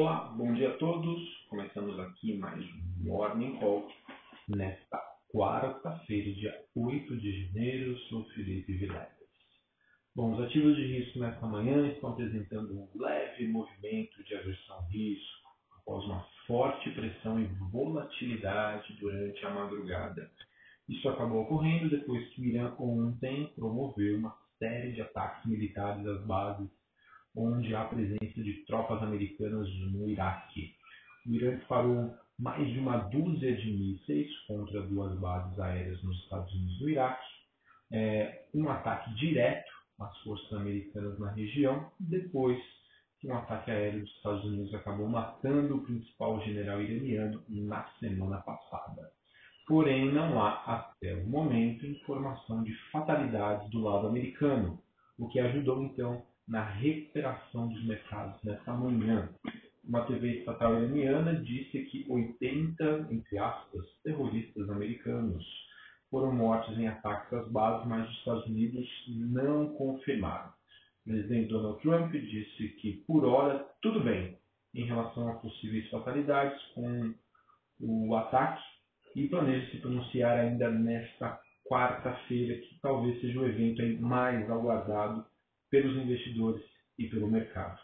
Olá, bom dia a todos. Começamos aqui mais um Morning Call nesta quarta-feira, dia 8 de janeiro. Sou Felipe Vilegas. Bom, os ativos de risco nesta manhã estão apresentando um leve movimento de aversão risco após uma forte pressão e volatilidade durante a madrugada. Isso acabou ocorrendo depois que o Irã ontem promoveu uma série de ataques militares às bases onde há presença de tropas americanas no Iraque. O Irã disparou mais de uma dúzia de mísseis contra duas bases aéreas nos Estados Unidos no Iraque, é, um ataque direto às forças americanas na região, depois que um ataque aéreo dos Estados Unidos acabou matando o principal general iraniano na semana passada. Porém, não há, até o momento, informação de fatalidades do lado americano, o que ajudou então na recuperação dos mercados nessa manhã. Uma TV estatal iraniana disse que 80, entre aspas, terroristas americanos foram mortos em ataques às bases, mas os Estados Unidos não confirmaram. O presidente Donald Trump disse que, por hora, tudo bem em relação a possíveis fatalidades com o ataque e planeja se pronunciar ainda nesta quarta-feira, que talvez seja o evento mais aguardado pelos investidores e pelo mercado.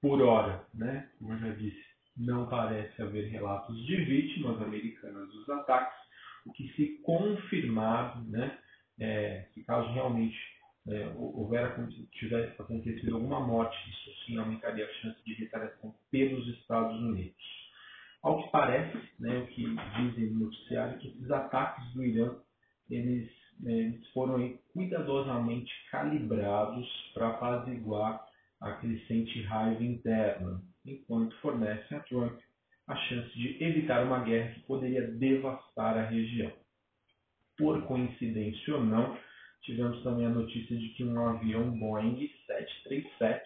Por hora, né, como eu já disse, não parece haver relatos de vítimas americanas dos ataques, o que se confirmar, né, é, caso realmente é, houver tivesse acontecido alguma morte, isso sim aumentaria a chance de retaliação pelos Estados Unidos. Ao que parece, né, o que dizem no noticiário, é que esses ataques do Irã eles eles foram cuidadosamente calibrados para apaziguar a crescente raiva interna, enquanto fornecem a Trump a chance de evitar uma guerra que poderia devastar a região. Por coincidência ou não, tivemos também a notícia de que um avião Boeing 737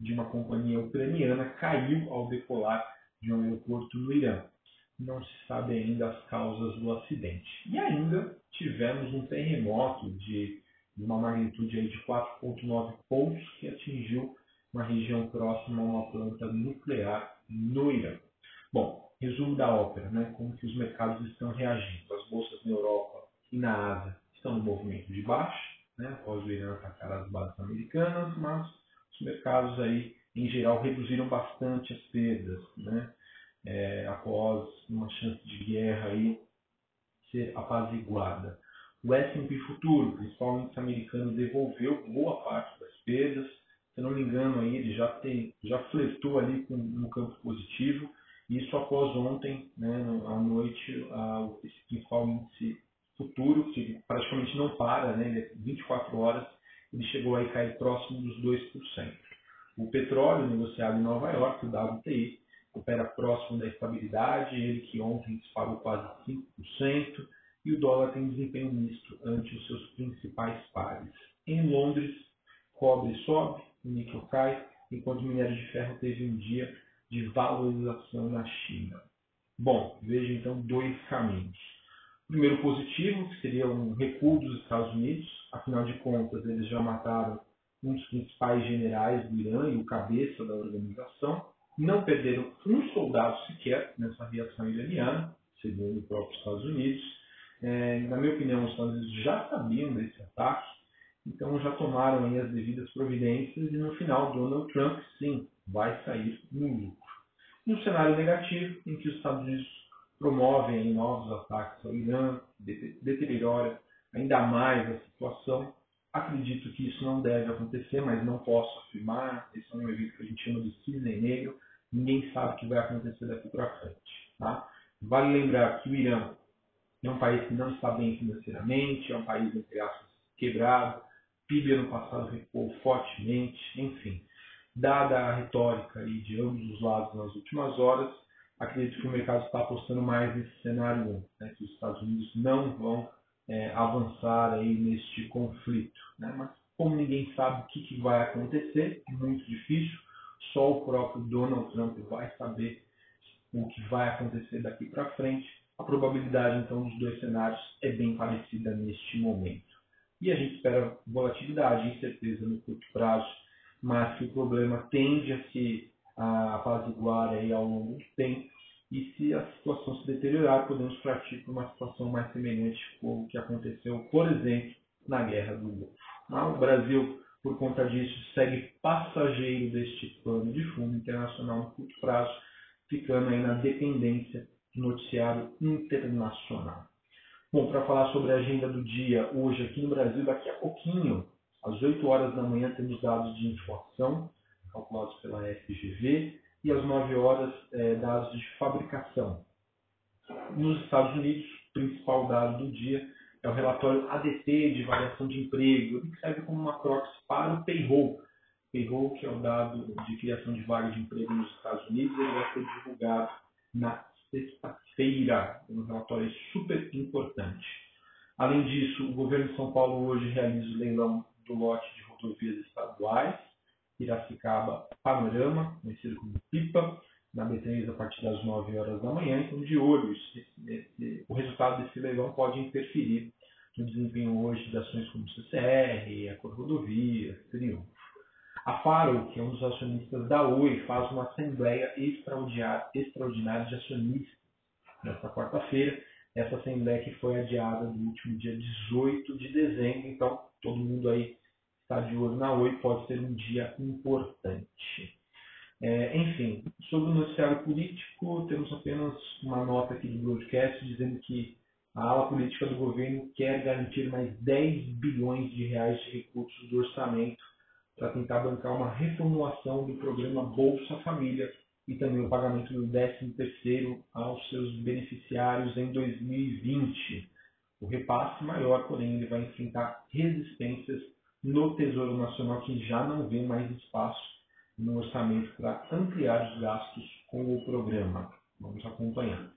de uma companhia ucraniana caiu ao decolar de um aeroporto no Irã não se sabe ainda as causas do acidente. E ainda tivemos um terremoto de, uma magnitude aí de 4,9 pontos que atingiu uma região próxima a uma planta nuclear no Irã. Bom, resumo da ópera, né? como que os mercados estão reagindo. As bolsas na Europa e na Ásia estão no movimento de baixo, né? após o Irã atacar as bases americanas, mas os mercados aí, em geral, reduziram bastante as perdas. Né? É, após uma chance de guerra aí ser apaziguada. O S&P futuro, principal índice americano, devolveu boa parte das perdas. Se não me engano, aí ele já, tem, já flertou ali com um campo positivo. Isso após ontem, né, à noite, a, esse principal índice futuro, que praticamente não para, né, ele é 24 horas, ele chegou a cair próximo dos 2%. O petróleo negociado em Nova York, o WTI, opera próximo da estabilidade, ele que ontem disparou quase 5%, e o dólar tem desempenho misto ante os seus principais pares. Em Londres, cobre sobe, níquel cai, enquanto o minério de ferro teve um dia de valorização na China. Bom, veja então dois caminhos. Primeiro positivo, que seria um recuo dos Estados Unidos, afinal de contas eles já mataram um dos principais generais do Irã e o cabeça da organização, não perderam um soldado sequer nessa reação iraniana, segundo os próprios Estados Unidos. É, na minha opinião, os Estados Unidos já sabiam desse ataque, então já tomaram as devidas providências e no final Donald Trump, sim, vai sair no lucro. No cenário negativo, em que os Estados Unidos promovem novos ataques ao Irã, deteriora ainda mais a situação, Acredito que isso não deve acontecer, mas não posso afirmar. Esse é um evento que a gente chama de cisne negro. Ninguém sabe o que vai acontecer daqui para frente. Tá? Vale lembrar que o Irã é um país que não está bem financeiramente, é um país, entre aspas, quebrado. PIB ano passado recuou fortemente, enfim. Dada a retórica aí de ambos os lados nas últimas horas, acredito que o mercado está apostando mais nesse cenário 1, né, que os Estados Unidos não vão é, avançar aí neste conflito. Né? Mas como ninguém sabe o que, que vai acontecer, é muito difícil, só o próprio Donald Trump vai saber o que vai acontecer daqui para frente. A probabilidade então dos dois cenários é bem parecida neste momento. E a gente espera volatilidade, incerteza no curto prazo, mas que o problema tende a se apaziguar aí ao longo do tempo. E se a situação se deteriorar, podemos partir para uma situação mais semelhante ao que aconteceu, por exemplo, na Guerra do Golfo. O Brasil, por conta disso, segue passageiro deste plano de fundo internacional no curto prazo, ficando aí na dependência do noticiário internacional. Bom, para falar sobre a agenda do dia, hoje aqui no Brasil, daqui a pouquinho, às 8 horas da manhã, temos dados de inflação, calculados pela FGV, e às 9 horas, é, dados de fabricação. Nos Estados Unidos, principal dado do dia é o relatório ADT de variação de emprego, ele serve como uma proxy para o payroll. Payroll, que é o dado de criação de vagas de emprego nos Estados Unidos, ele vai ser divulgado na sexta-feira, um relatório super importante. Além disso, o governo de São Paulo hoje realiza o leilão do lote de rodovias estaduais, Piracicaba Panorama, conhecido como PIPA, na B3 a partir das 9 horas da manhã. Então, de olho, esse, esse, o resultado desse leilão pode interferir no desempenho hoje de ações como CCR, a Rodovias, Triunfo. A Faro, que é um dos acionistas da Oi, faz uma assembleia extraordinária de acionistas nesta quarta-feira. Essa assembleia que foi adiada no último dia 18 de dezembro, então todo mundo aí está de olho na Oi, pode ser um dia importante. É, enfim, sobre o noticiário político, temos apenas uma nota aqui do broadcast dizendo que a ala política do governo quer garantir mais 10 bilhões de reais de recursos do orçamento para tentar bancar uma reformulação do programa Bolsa Família e também o pagamento do 13º aos seus beneficiários em 2020. O repasse maior, porém, ele vai enfrentar resistências no Tesouro Nacional, que já não vê mais espaço no orçamento para ampliar os gastos com o programa. Vamos acompanhar.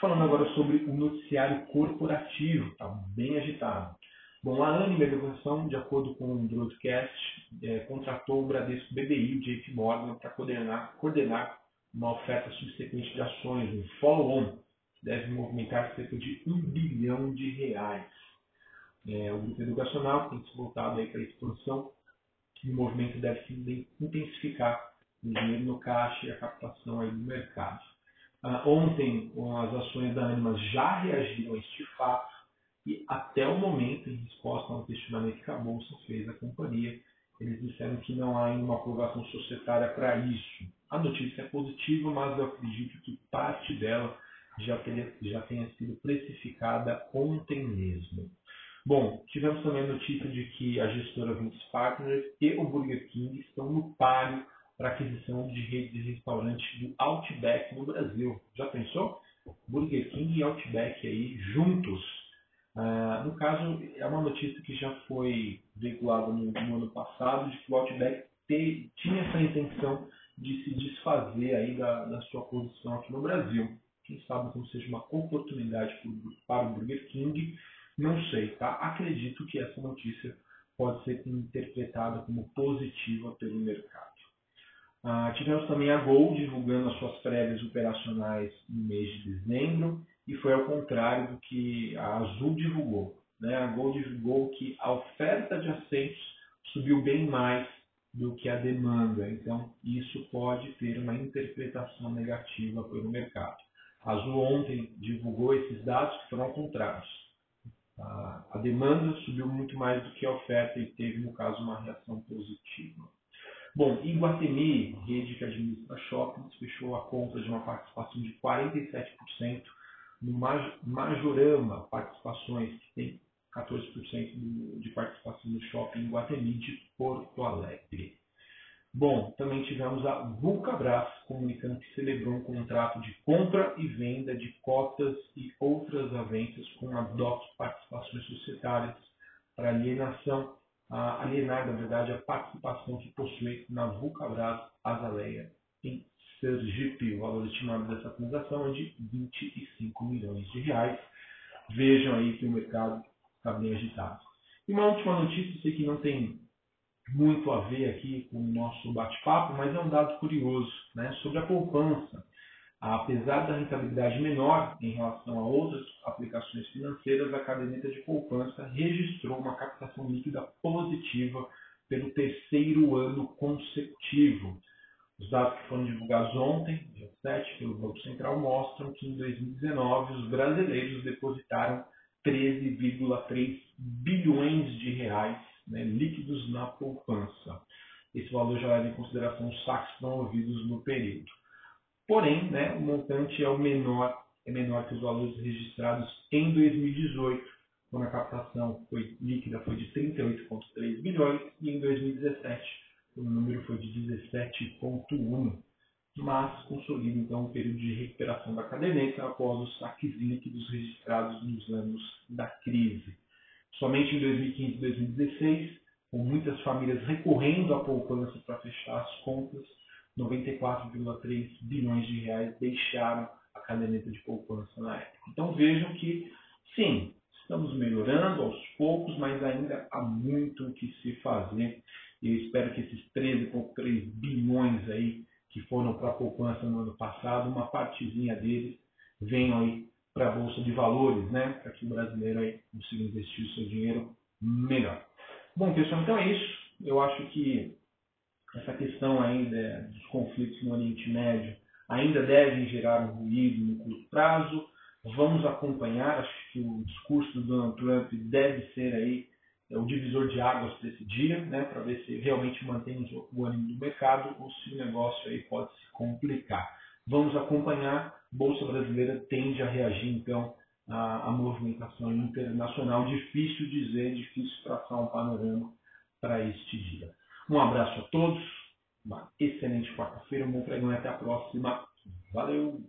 Falando agora sobre o noticiário corporativo, está bem agitado. Bom, a Anime Educação, de acordo com o broadcast, é, contratou o Bradesco BBI o JP Morgan para coordenar, coordenar uma oferta subsequente de ações, um follow-on, que deve movimentar cerca de um bilhão de reais. É, o grupo educacional tem se voltado para a expansão e o movimento deve se intensificar o dinheiro no caixa e a captação aí do mercado. Uh, ontem, as ações da Anima já reagiram a este fato e até o momento, em resposta a um questionamento que a Bolsa fez à companhia, eles disseram que não há ainda uma aprovação societária para isso. A notícia é positiva, mas eu acredito que parte dela já, já tenha sido precificada ontem mesmo. Bom, tivemos também a notícia de que a gestora Vince Partners e o Burger King estão no páreo para aquisição de redes de restaurantes do Outback no Brasil. Já pensou? Burger King e Outback aí juntos. Ah, no caso, é uma notícia que já foi veiculada no, no ano passado, de que o Outback te, tinha essa intenção de se desfazer aí da, da sua posição aqui no Brasil. Quem sabe não seja uma oportunidade para o Burger King não sei, tá? Acredito que essa notícia pode ser interpretada como positiva pelo mercado. Ah, tivemos também a Gol divulgando as suas prévias operacionais no mês de dezembro e foi ao contrário do que a Azul divulgou. Né? A Gol divulgou que a oferta de assentos subiu bem mais do que a demanda, então isso pode ter uma interpretação negativa pelo mercado. A Azul ontem divulgou esses dados que foram contrários a, demanda subiu muito mais do que a oferta e teve, no caso, uma reação positiva. Bom, Iguatemi, rede que administra shoppings, fechou a compra de uma participação de 47% no Majorama Participações, que tem 14% de participação no shopping Iguatemi de Porto Alegre. Bom, também tivemos a Vulcabras comunicando que celebrou um contrato de compra e venda de cotas e outras avenças com a DOC Participações Societárias para alienação, a alienar, na verdade, a participação que possui na Vulcabras Azaleia em Sergipe. O valor estimado dessa transação é de 25 milhões de reais. Vejam aí que o mercado está bem agitado. E uma última notícia, sei que não tem muito a ver aqui com o nosso bate-papo, mas é um dado curioso né, sobre a poupança. Apesar da rentabilidade menor em relação a outras aplicações financeiras, a caderneta de poupança registrou uma captação líquida positiva pelo terceiro ano consecutivo. Os dados que foram divulgados ontem, dia 7, pelo Banco Central, mostram que em 2019 os brasileiros depositaram 13,3 bilhões de reais né, líquidos na poupança. Esse valor já leva em consideração os saques promovidos no período. Porém, né, o montante é o menor, é menor que os valores registrados em 2018, quando a captação foi, líquida foi de 38,3 bilhões e em 2017 o número foi de 17,1 mas consolida então o período de recuperação da caderneta após os saques líquidos registrados nos anos da crise. Somente em 2015 e 2016, com muitas famílias recorrendo à poupança para fechar as contas, 94,3 bilhões de reais deixaram a caderneta de poupança na época. Então vejam que, sim, estamos melhorando aos poucos, mas ainda há muito o que se fazer. E eu espero que esses 13,3 bilhões aí que foram para a poupança no ano passado, uma partezinha deles venham aí para a Bolsa de Valores, né? para que o brasileiro aí consiga investir o seu dinheiro melhor. Bom, pessoal, então é isso. Eu acho que essa questão ainda dos conflitos no Oriente Médio ainda devem gerar um ruído no curto prazo. Vamos acompanhar, acho que o discurso do Donald Trump deve ser aí é o divisor de águas para esse dia, né, para ver se realmente mantém o ânimo do mercado ou se o negócio aí pode se complicar. Vamos acompanhar. Bolsa brasileira tende a reagir então à, à movimentação internacional. Difícil dizer, difícil traçar um panorama para este dia. Um abraço a todos, uma excelente quarta-feira, um bom pregão e até a próxima. Valeu!